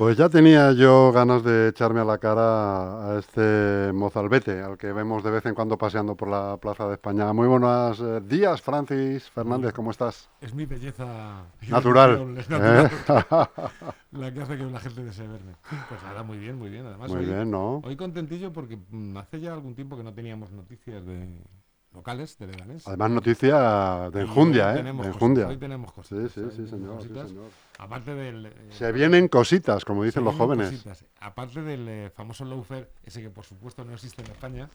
Pues ya tenía yo ganas de echarme a la cara a este mozalbete, al que vemos de vez en cuando paseando por la Plaza de España. Muy buenos eh, días, Francis Fernández, ¿cómo estás? Es mi belleza natural. Es natural. ¿Eh? la que hace que la gente desee verme. Pues nada, muy bien, muy bien. Además, muy hoy, bien, ¿no? Hoy contentillo porque mm, hace ya algún tiempo que no teníamos noticias de locales, de Leganés. Además, noticia de enjundia, ¿eh? De enjundia. Hoy tenemos cosas. Sí, sí, sí, señor, sí, señor. Aparte del... Eh, se vienen cositas, como dicen los jóvenes. Cositas. Aparte del eh, famoso lawfare, ese que por supuesto no existe en España,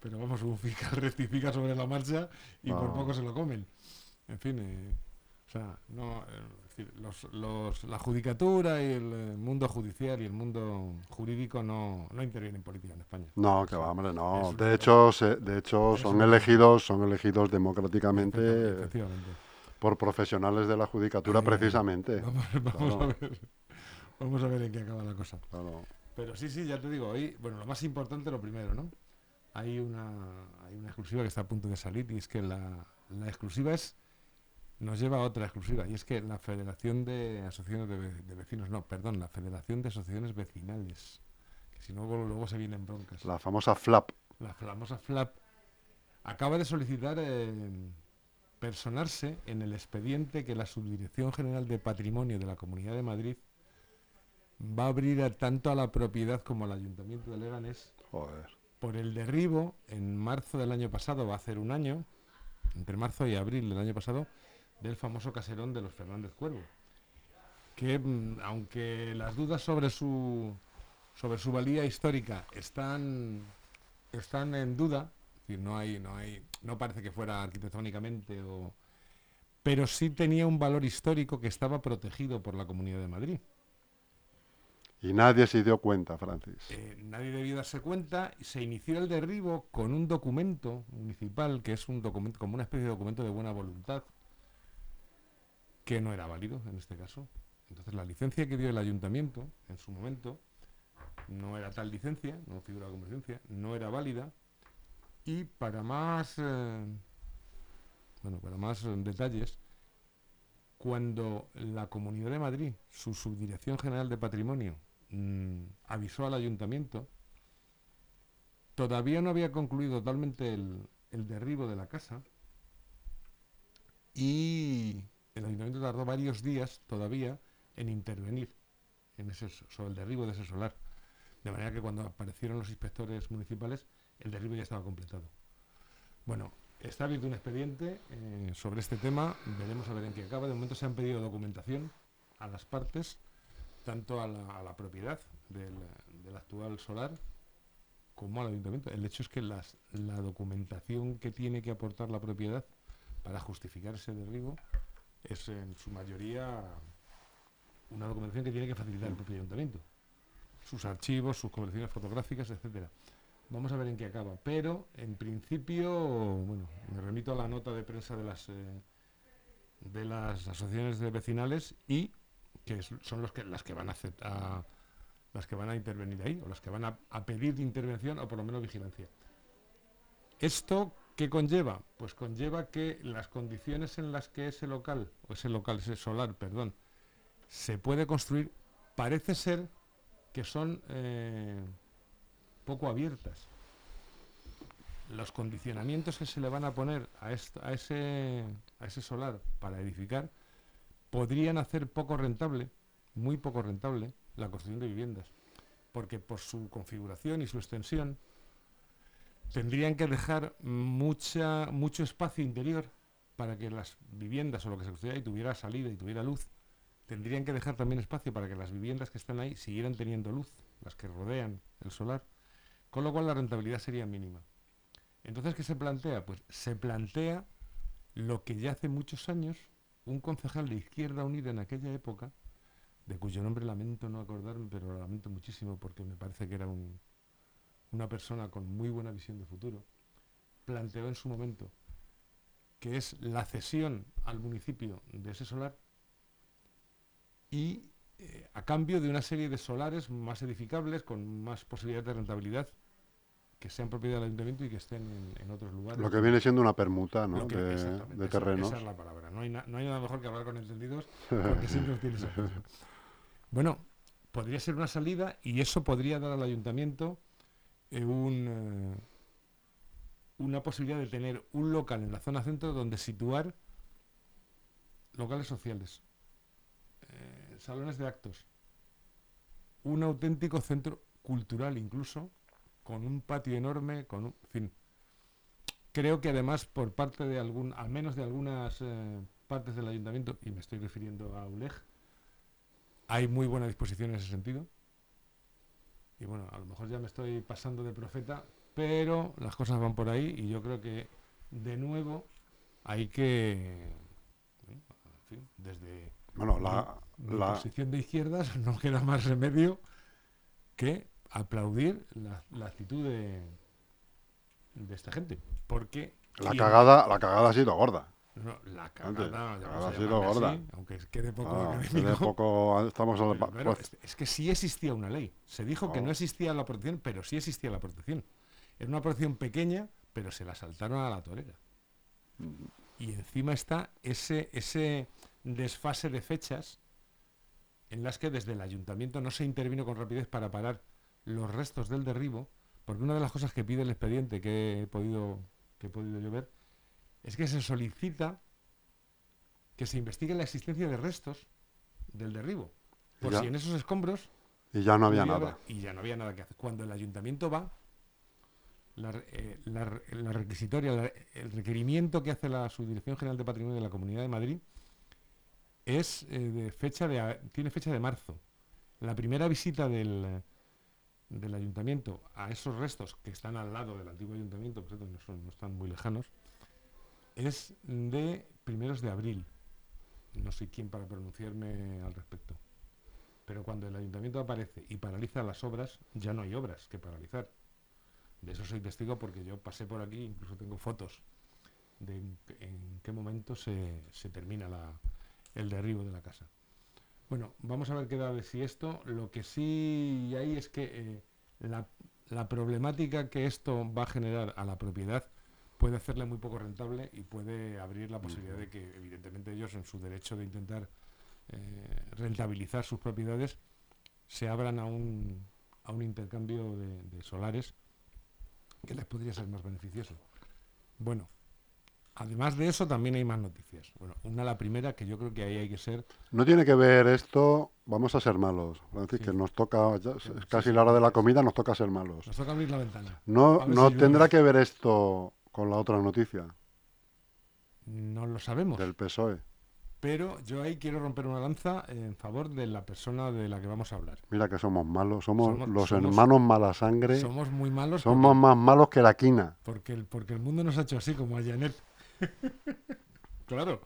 pero vamos, rectifica sobre la marcha y por ah. poco se lo comen. En fin, eh, o sea, no, los, los, la judicatura y el mundo judicial y el mundo jurídico no, no intervienen en política en España. No, que va, hombre, no. De hecho, de hecho son elegidos, son elegidos democráticamente. Por profesionales de la judicatura precisamente. Vamos, a ver, vamos, a ver, en qué acaba la cosa. Pero sí, sí, ya te digo, hoy, bueno, lo más importante, lo primero, ¿no? Hay una, hay una exclusiva que está a punto de salir y es que la, la exclusiva es nos lleva a otra exclusiva y es que la Federación de Asociaciones de, Vecinos, no, perdón, la Federación de Asociaciones Vecinales, que si no luego, se vienen broncas. La famosa FLAP. La famosa FLAP acaba de solicitar eh, personarse en el expediente que la Subdirección General de Patrimonio de la Comunidad de Madrid va a abrir tanto a la propiedad como al Ayuntamiento de Leganés por el derribo en marzo del año pasado, va a ser un año, entre marzo y abril del año pasado, del famoso caserón de los Fernández Cuervo. Que mm, aunque las dudas sobre su sobre su valía histórica están están en duda, no hay, no hay, no parece que fuera arquitectónicamente o pero sí tenía un valor histórico que estaba protegido por la Comunidad de Madrid. Y nadie se dio cuenta, Francis. Eh, nadie debió darse cuenta. Se inició el derribo con un documento municipal, que es un documento, como una especie de documento de buena voluntad, que no era válido en este caso. Entonces la licencia que dio el ayuntamiento en su momento no era tal licencia, no figura como licencia, no era válida y para más, eh, bueno, para más detalles, cuando la Comunidad de Madrid, su Subdirección General de Patrimonio, mm, avisó al ayuntamiento, todavía no había concluido totalmente el, derribo de la casa y el ayuntamiento tardó varios días todavía en intervenir en ese, sobre el derribo de ese solar. De manera que cuando aparecieron los inspectores municipales el derribo ya estaba completado. Bueno, está abierto un expediente eh, sobre este tema, veremos a ver en qué acaba. De momento se han pedido documentación a las partes, tanto a la, propiedad del, actual solar como al ayuntamiento. El hecho es que la documentación que tiene que aportar la propiedad para justificar ese derribo es en su mayoría una documentación que tiene que facilitar el propio ayuntamiento. Sus archivos, sus colecciones fotográficas, etcétera. Vamos a ver en qué acaba. Pero, en principio, bueno, me remito a la nota de prensa de las, eh, de las asociaciones de vecinales y que son los que, las que van a aceptar, las que van a intervenir ahí, o las que van a, a pedir intervención o por lo menos vigilancia. ¿Esto qué conlleva? Pues conlleva que las condiciones en las que ese local, o ese local, ese solar, perdón, se puede construir, parece ser que son eh, poco abiertas. Los condicionamientos que se le van a poner a, ese, a ese solar para edificar podrían hacer poco rentable, muy poco rentable, la construcción de viviendas. Porque por su configuración y su extensión tendrían que dejar mucha, mucho espacio interior para que las viviendas o lo que se construyera y tuviera salida y tuviera luz. Tendrían que dejar también espacio para que las viviendas que están ahí siguieran teniendo luz, las que rodean el solar con lo cual la rentabilidad sería mínima. Entonces, ¿qué se plantea? Pues se plantea lo que ya hace muchos años un concejal de Izquierda Unida en aquella época, de cuyo nombre lamento no acordarme, pero lo lamento muchísimo porque me parece que era una persona con muy buena visión de futuro, planteó en su momento que es la cesión al municipio de ese solar y eh, a cambio de una serie de solares más edificables, con más posibilidades de rentabilidad que sean propiedad del ayuntamiento y que estén en, otros lugares. Lo que viene siendo una permuta ¿no? de, de terrenos. Esa, es la palabra. No hay, no hay, nada mejor que hablar con entendidos porque siempre tienes Bueno, podría ser una salida y eso podría dar al ayuntamiento eh, una posibilidad de tener un local en la zona centro donde situar locales sociales, eh, salones de actos, un auténtico centro cultural incluso, con un patio enorme, con un fin. Creo que además por parte de algún, al menos de algunas eh, partes del ayuntamiento, y me estoy refiriendo a ULEG, hay muy buena disposición en ese sentido. Y bueno, a lo mejor ya me estoy pasando de profeta, pero las cosas van por ahí y yo creo que de nuevo hay que, bueno, en fin, desde Bueno, la, la- posición de izquierdas no queda más remedio que aplaudir la, la actitud de, de esta gente. Porque la cagada, la cagada ha sido gorda. No, no, la cagada, ya vamos a ha sido gorda. así, aunque quede poco Ah, académico, poco estamos pero pues, es, que sí existía una ley. Se dijo que Oh. no existía la protección, pero sí existía la protección. Era una protección pequeña, pero se la saltaron a la torera. Mm. Y encima está ese, ese desfase de fechas en las que desde el ayuntamiento no se intervino con rapidez para parar los restos del derribo, porque una de las cosas que pide el expediente que he podido, que he podido yo ver es que se solicita que se investigue la existencia de restos del derribo. Por Ya. si en esos escombros y ya no había nada. y ya no había nada que hacer. Cuando el ayuntamiento va, la, eh, la re- la requisitoria, la- el requerimiento que hace la Subdirección General de Patrimonio de la Comunidad de Madrid es eh, de fecha de tiene fecha de marzo. La primera visita del, del ayuntamiento a esos restos que están al lado del antiguo ayuntamiento, por cierto, no, son- no están muy lejanos, es de primeros de abril. No soy quien para pronunciarme al respecto. Pero cuando el ayuntamiento aparece y paraliza las obras, ya no hay obras que paralizar. De eso soy testigo porque yo pasé por aquí, incluso tengo fotos de en, qué- en qué momento se, se termina la- el derribo de la casa. Bueno, vamos a ver qué da de si esto. Lo que sí hay es que eh, la, la problemática que esto va a generar a la propiedad puede hacerle muy poco rentable y puede abrir la posibilidad de que, evidentemente, ellos en su derecho de intentar eh, rentabilizar sus propiedades se abran a un, a un intercambio de, de solares que les podría ser más beneficioso. Bueno, además de eso también hay más noticias. Bueno, una la primera que yo creo que ahí hay que ser No tiene que ver esto, vamos a ser malos. Francis, Sí. que nos toca, ya es sí, casi sí. la hora de la comida, nos toca ser malos. nos toca abrir la ventana. No, si tendrá que ver esto con la otra noticia No lo sabemos. del PSOE. Pero yo ahí quiero romper una lanza en favor de la persona de la que vamos a hablar. Mira que somos malos, somos, Somos- los somos- hermanos mala sangre, Somos muy malos somos porque, más malos que la quina. porque el, porque el mundo nos ha hecho así, como a Janet. claro,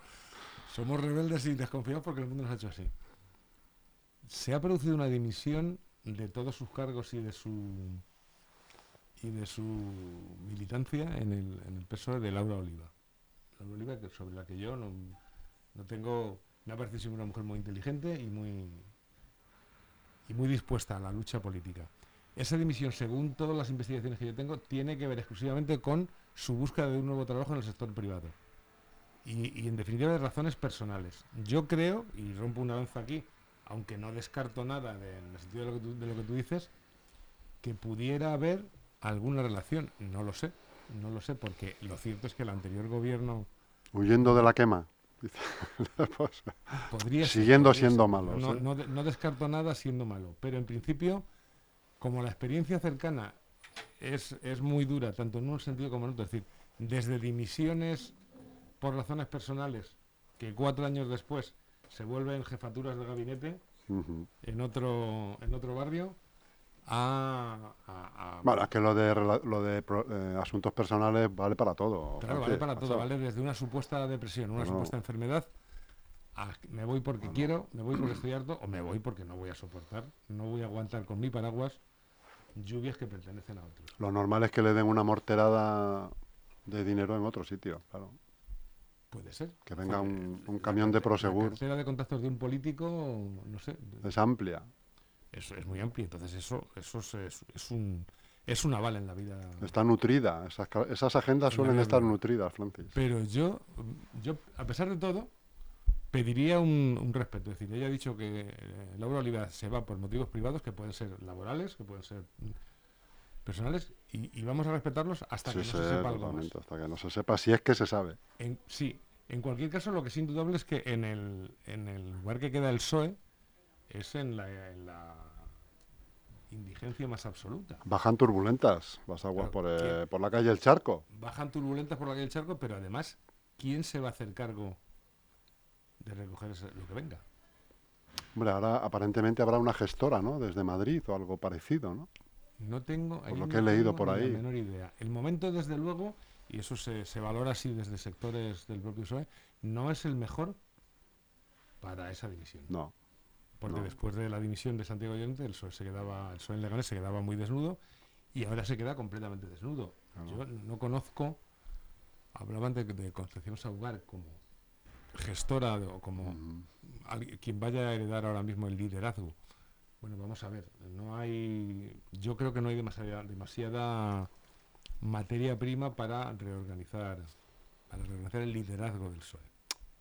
somos rebeldes y desconfiados porque el mundo nos ha hecho así. Se ha producido una dimisión de todos sus cargos y de su y de su militancia en el, en el PSOE de Laura Oliva. Laura Oliva, sobre la que yo no, no tengo, me ha parecido una mujer muy inteligente y muy y muy dispuesta a la lucha política. Esa dimisión, según todas las investigaciones que yo tengo, tiene que ver exclusivamente con su búsqueda de un nuevo trabajo en el sector privado. Y, y, en definitiva de razones personales. Yo creo, y rompo una lanza aquí, aunque no descarto nada en el sentido de lo, de lo que tú dices, que pudiera haber alguna relación. No lo sé, no lo sé, porque lo cierto es que el anterior gobierno Huyendo de la quema. Podría ser, Siguiendo podría siendo ser. malos, No, no de- no descarto nada siendo malo, pero en principio, como la experiencia cercana es, es muy dura, tanto en un sentido como en otro, es decir, desde dimisiones por razones personales, que cuatro años después se vuelven jefaturas de gabinete en otro, en otro barrio, a... a- a- Bueno, es que lo de, lo de eh, asuntos personales vale para todo. Claro, vale para todo, vale desde una supuesta depresión, una No. supuesta enfermedad, a me voy porque No, quiero, me voy porque estoy harto, o me voy porque no voy a soportar, no voy a aguantar con mi paraguas lluvias que pertenecen a otros. Lo normal es que le den una morterada de dinero en otro sitio, claro. Puede ser. Que venga un, un la camión de Prosegur. La cartera de contactos de un político, no sé, Es amplia. Es muy amplio, entonces eso, eso es, es- es un es un aval en la vida. Está nutrida. Esas, agendas suelen estar nutridas, Francis. Pero yo, yo, a pesar de todo, pediría un, un respeto. Es decir, ella ha dicho que eh, Laura Oliva se va por motivos privados, que pueden ser laborales, que pueden ser personales, y, y vamos a respetarlos hasta Sí, que no se sepa algo más. hasta que no se sepa si es que se sabe. En- sí, en cualquier caso, lo que es indudable es que en el, en el lugar que queda el PSOE es en la, en la indigencia más absoluta. Bajan turbulentas las aguas por, eh, por la calle El Charco. Bajan turbulentas por la calle del charco, pero además, ¿quién se va a hacer cargo de recoger ese- lo que venga? Hombre, ahora aparentemente habrá una gestora, ¿no? Desde Madrid o algo parecido, ¿no? No tengo, ahí lo no que he leído tengo por ahí. La menor idea. El momento, desde luego, y eso se, se valora así desde sectores del propio PSOE, no es el mejor para esa división. No. Porque no. después de la dimisión de Santiago Llorente, el PSOE se quedaba, el PSOE en Leganés se quedaba muy desnudo y ahora se queda completamente desnudo. Yo no conozco, hablaban de, de Concepción Saugar como gestora o como Mm, alguien- quien vaya a heredar ahora mismo el liderazgo. Bueno, vamos a ver, no hay, yo creo que no hay demasiada, demasiada materia prima para reorganizar, para reorganizar el liderazgo del PSOE.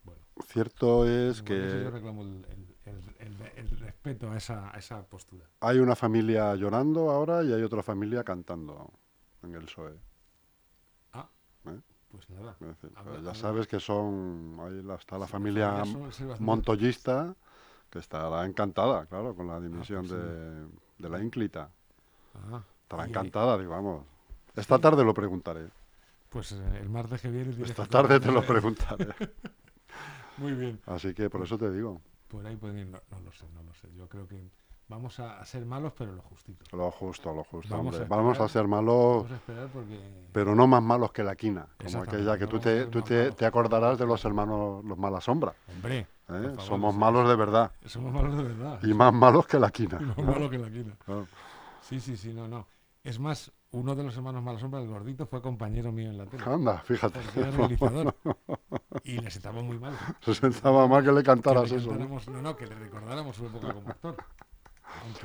Bueno, Cierto es eso yo que reclamo el, el- el- el- el respeto a esa, a esa postura. hay una familia llorando ahora y hay otra familia cantando en el PSOE. Ah, ¿Eh? pues nada. Decir, pues ver, ya sabes que son, ahí está la Sí, familia montoyista, que estará encantada, claro, con la dimisión pues sí. de, la ínclita. Ah, Estará encantada, digo, vamos. Esta tarde lo preguntaré. Pues eh, el martes que viene. Esta que tarde te lo preguntar. preguntaré. Muy bien. Así que por eso te digo, Por ahí pueden ir. No, no lo sé, no lo sé. Yo creo que vamos a, ser malos, pero lo justito. lo justo, lo justo, Vamos hombre. a Vamos a ser malos, Vamos a esperar porque. pero no más malos que la quina. Como aquella que no tú te, tú te, te acordarás de los hermanos, los Mala Sombra. Hombre, ¿eh? favor, Somos malos de verdad somos malos de verdad. y más malos que la quina. Y más malos que la quina. Claro. Sí, sí, sí, no, no. Es más, uno de los hermanos Malasombra, el gordito, fue compañero mío en la tele. Anda, fíjate. Y le sentaba muy mal. Se sentaba mal que le Que cantaras le eso. ¿no? no, que le recordáramos su época como actor.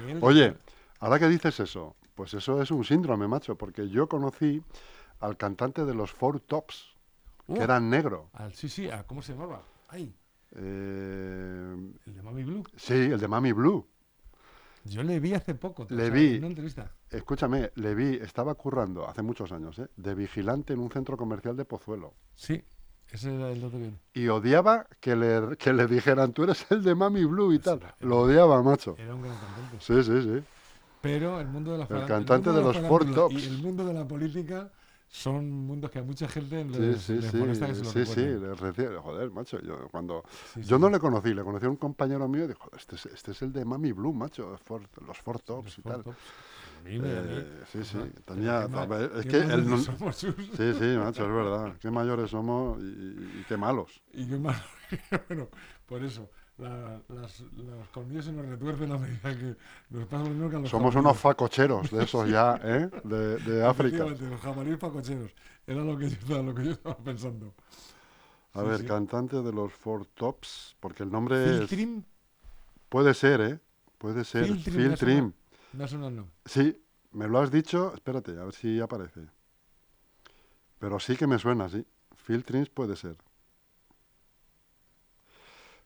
Él- Oye, ahora que dices eso, pues eso es un síndrome, macho, porque yo conocí al cantante de los Four Tops, Uh, que era negro. al- sí, sí, ah, ¿cómo se llamaba? Ay, Eh, el de Mami Blue. sí, el de Mami Blue. Yo le vi hace poco. Le o sea, vi. en una entrevista. Escúchame, le vi, estaba currando hace muchos años, ¿eh? de vigilante en un centro comercial de Pozuelo. Sí, ese era el otro que Y odiaba que le, que le dijeran, tú eres el de Mami Blue y tal. era- Lo odiaba, macho. Era un gran cantante. Sí, sí, sí. Pero el mundo de la faran- cantante mundo de la los farándula Tops. Y el mundo de la política son mundos que a mucha gente les, sí, les sí, molesta que se lo sí, sí, recuerden. le reci- joder, macho, yo cuando Sí, yo no le conocí, le conocí a un compañero mío y dijo, este es, este es el de Mami Blue, macho, los Four Tops Los y Four tal. Tops. Mí Eh, sí, sí, tenía, Qué es qué que no- somos, sí, sí, macho, es verdad, qué mayores somos y, y- qué malos. Y qué malo. bueno, por eso, la- las, los colmillos se nos retuercen a medida que nos pasa lo mismo que a los Somos jabalíes. unos facocheros de esos ya, ¿eh? De, de África. Los jabalíes pacocheros. Era lo que yo, estaba- lo que yo estaba pensando. A Sí, ver, sí. cantante de los Four Tops, porque el nombre Phil es... Trim, Puede ser, ¿eh? Puede ser. Phil Trim, Phil Trim. suena. me ha sonado. Sí, me lo has dicho. Espérate, a ver si aparece. Pero sí que me suena, sí. Phil Trims puede ser.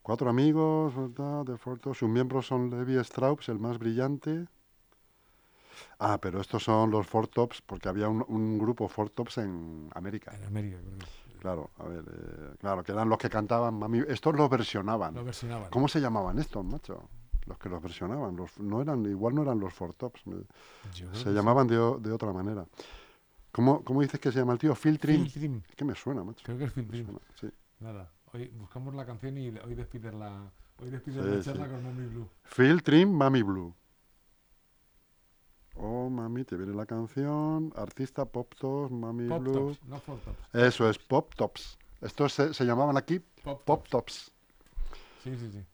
Cuatro amigos, ¿verdad? De Forto. Sus miembros son Levi Strauss, el más brillante. Ah, pero estos son los Four Tops, porque había un, un grupo Four Tops en América. En América, creo que Claro, a ver, eh, claro, que eran los que cantaban Mami. Estos los versionaban. lo versionaban. ¿Cómo se llamaban estos, macho? Los que los versionaban. Los, no eran, igual no eran los Four Tops. Yo se llamaban de, de otra manera. ¿Cómo, ¿Cómo dices que se llama el tío? Phil Trim. Phil Trim, Es que me suena, macho. creo que es Phil Trim. suena, sí. Nada, hoy buscamos la canción y hoy despides la, hoy despides Sí, la sí. charla con Mommy Blue. Phil Trim, Mami Blue. Oh, mami, te viene la canción. Artista Pop Tops, Mami Pop Blue. Tops, no Four Tops. Eso es, Pop Tops. Estos se, se llamaban aquí Pop, Pop Tops. Tops. Sí, sí, sí.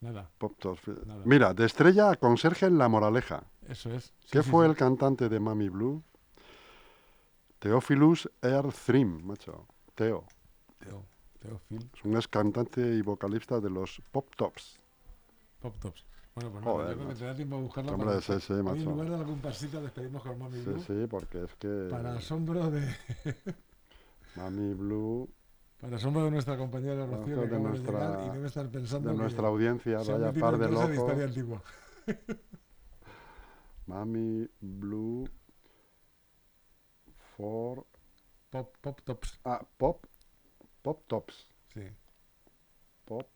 Nada, Pop Tops. Nada. Mira, de estrella a conserje en La Moraleja. eso es. Sí, ¿Qué sí, fue sí. el cantante de Mami Blue? Theophilus Air Thrim, macho. Teo. Teo, Teo Phil, Es un ex cantante y vocalista de los Pop Tops. Pop Tops. Bueno, pues Joder, yo creo que te da tiempo a buscarla. Hombre, para sí, sí, Hoy en macho. lugar de la comparsita despedimos con Sí, Blue. sí, porque es que Para asombro de... Mami Blue Para asombro de nuestra compañera Rocío, que de acaba de nuestra- llegar y debe estar pensando De que nuestra audiencia, se ha vaya par en de clase de historia locos. antigua. Mami Blue for... Pop, pop tops, Ah, Pop. Pop Tops. sí. Pop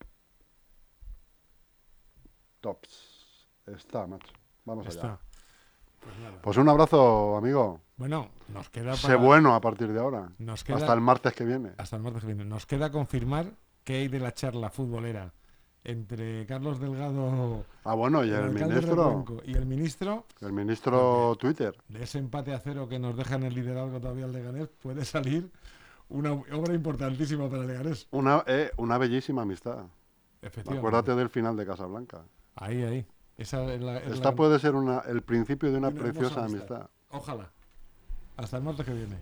Tops. Está, macho. Vamos allá. Pues nada. Pues un abrazo, amigo. Bueno, nos queda Sé para- bueno a partir de ahora. Nos queda, Hasta el martes que viene. hasta el martes que viene. Nos queda confirmar que hay de la charla futbolera entre Carlos Delgado, Ah, bueno, y el ministro. Y el ministro, El ministro Twitter. de ese empate a cero que nos deja en el liderazgo todavía el Leganés, puede salir una obra importantísima para Leganés. Una, eh, una bellísima amistad. Efectivamente. Acuérdate del final de Casablanca. Ahí, ahí. Esa es la, es Esta la- puede ser una, el principio de una preciosa amistad. amistad. Ojalá. Hasta el martes que viene.